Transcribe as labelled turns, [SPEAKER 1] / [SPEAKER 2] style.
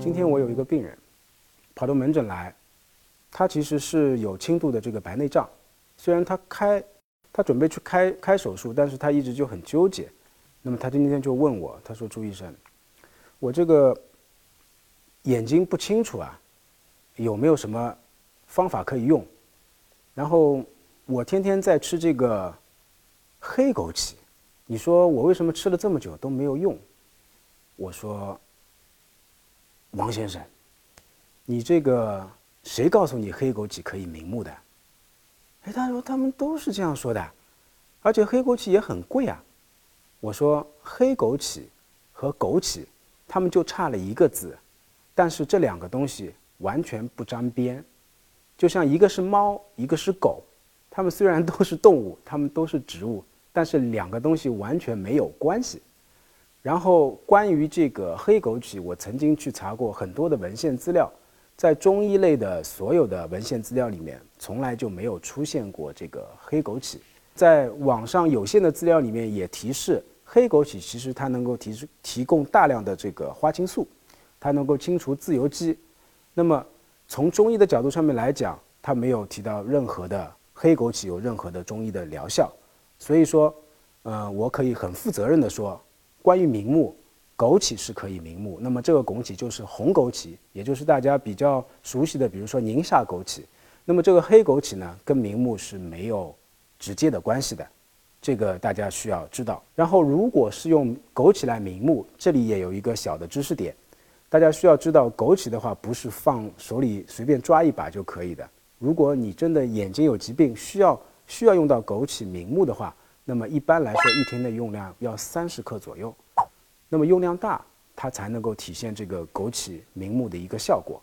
[SPEAKER 1] 今天我有一个病人，跑到门诊来，他其实是有轻度的这个白内障，虽然他开，他准备去开开手术，但是他一直就很纠结。那么他今天就问我，他说：“朱医生，我这个眼睛不清楚啊，有没有什么方法可以用？然后我天天在吃这个黑枸杞，你说我为什么吃了这么久都没有用？”我说。王先生，你这个谁告诉你黑枸杞可以明目的？哎，他说他们都是这样说的，而且黑枸杞也很贵啊。我说黑枸杞和枸杞，他们就差了一个字，但是这两个东西完全不沾边，就像一个是猫，一个是狗，它们虽然都是动物，它们都是植物，但是两个东西完全没有关系。然后关于这个黑枸杞，我曾经去查过很多的文献资料，在中医类的所有的文献资料里面，从来就没有出现过这个黑枸杞。在网上有限的资料里面也提示，黑枸杞其实它能够提出提供大量的这个花青素，它能够清除自由基。那么从中医的角度上面来讲，它没有提到任何的黑枸杞有任何的中医的疗效。所以说，呃，我可以很负责任的说。关于明目，枸杞是可以明目。那么这个枸杞就是红枸杞，也就是大家比较熟悉的，比如说宁夏枸杞。那么这个黑枸杞呢，跟明目是没有直接的关系的，这个大家需要知道。然后如果是用枸杞来明目，这里也有一个小的知识点，大家需要知道，枸杞的话不是放手里随便抓一把就可以的。如果你真的眼睛有疾病，需要需要用到枸杞明目的话。那么一般来说，一天的用量要三十克左右。那么用量大，它才能够体现这个枸杞明目的一个效果。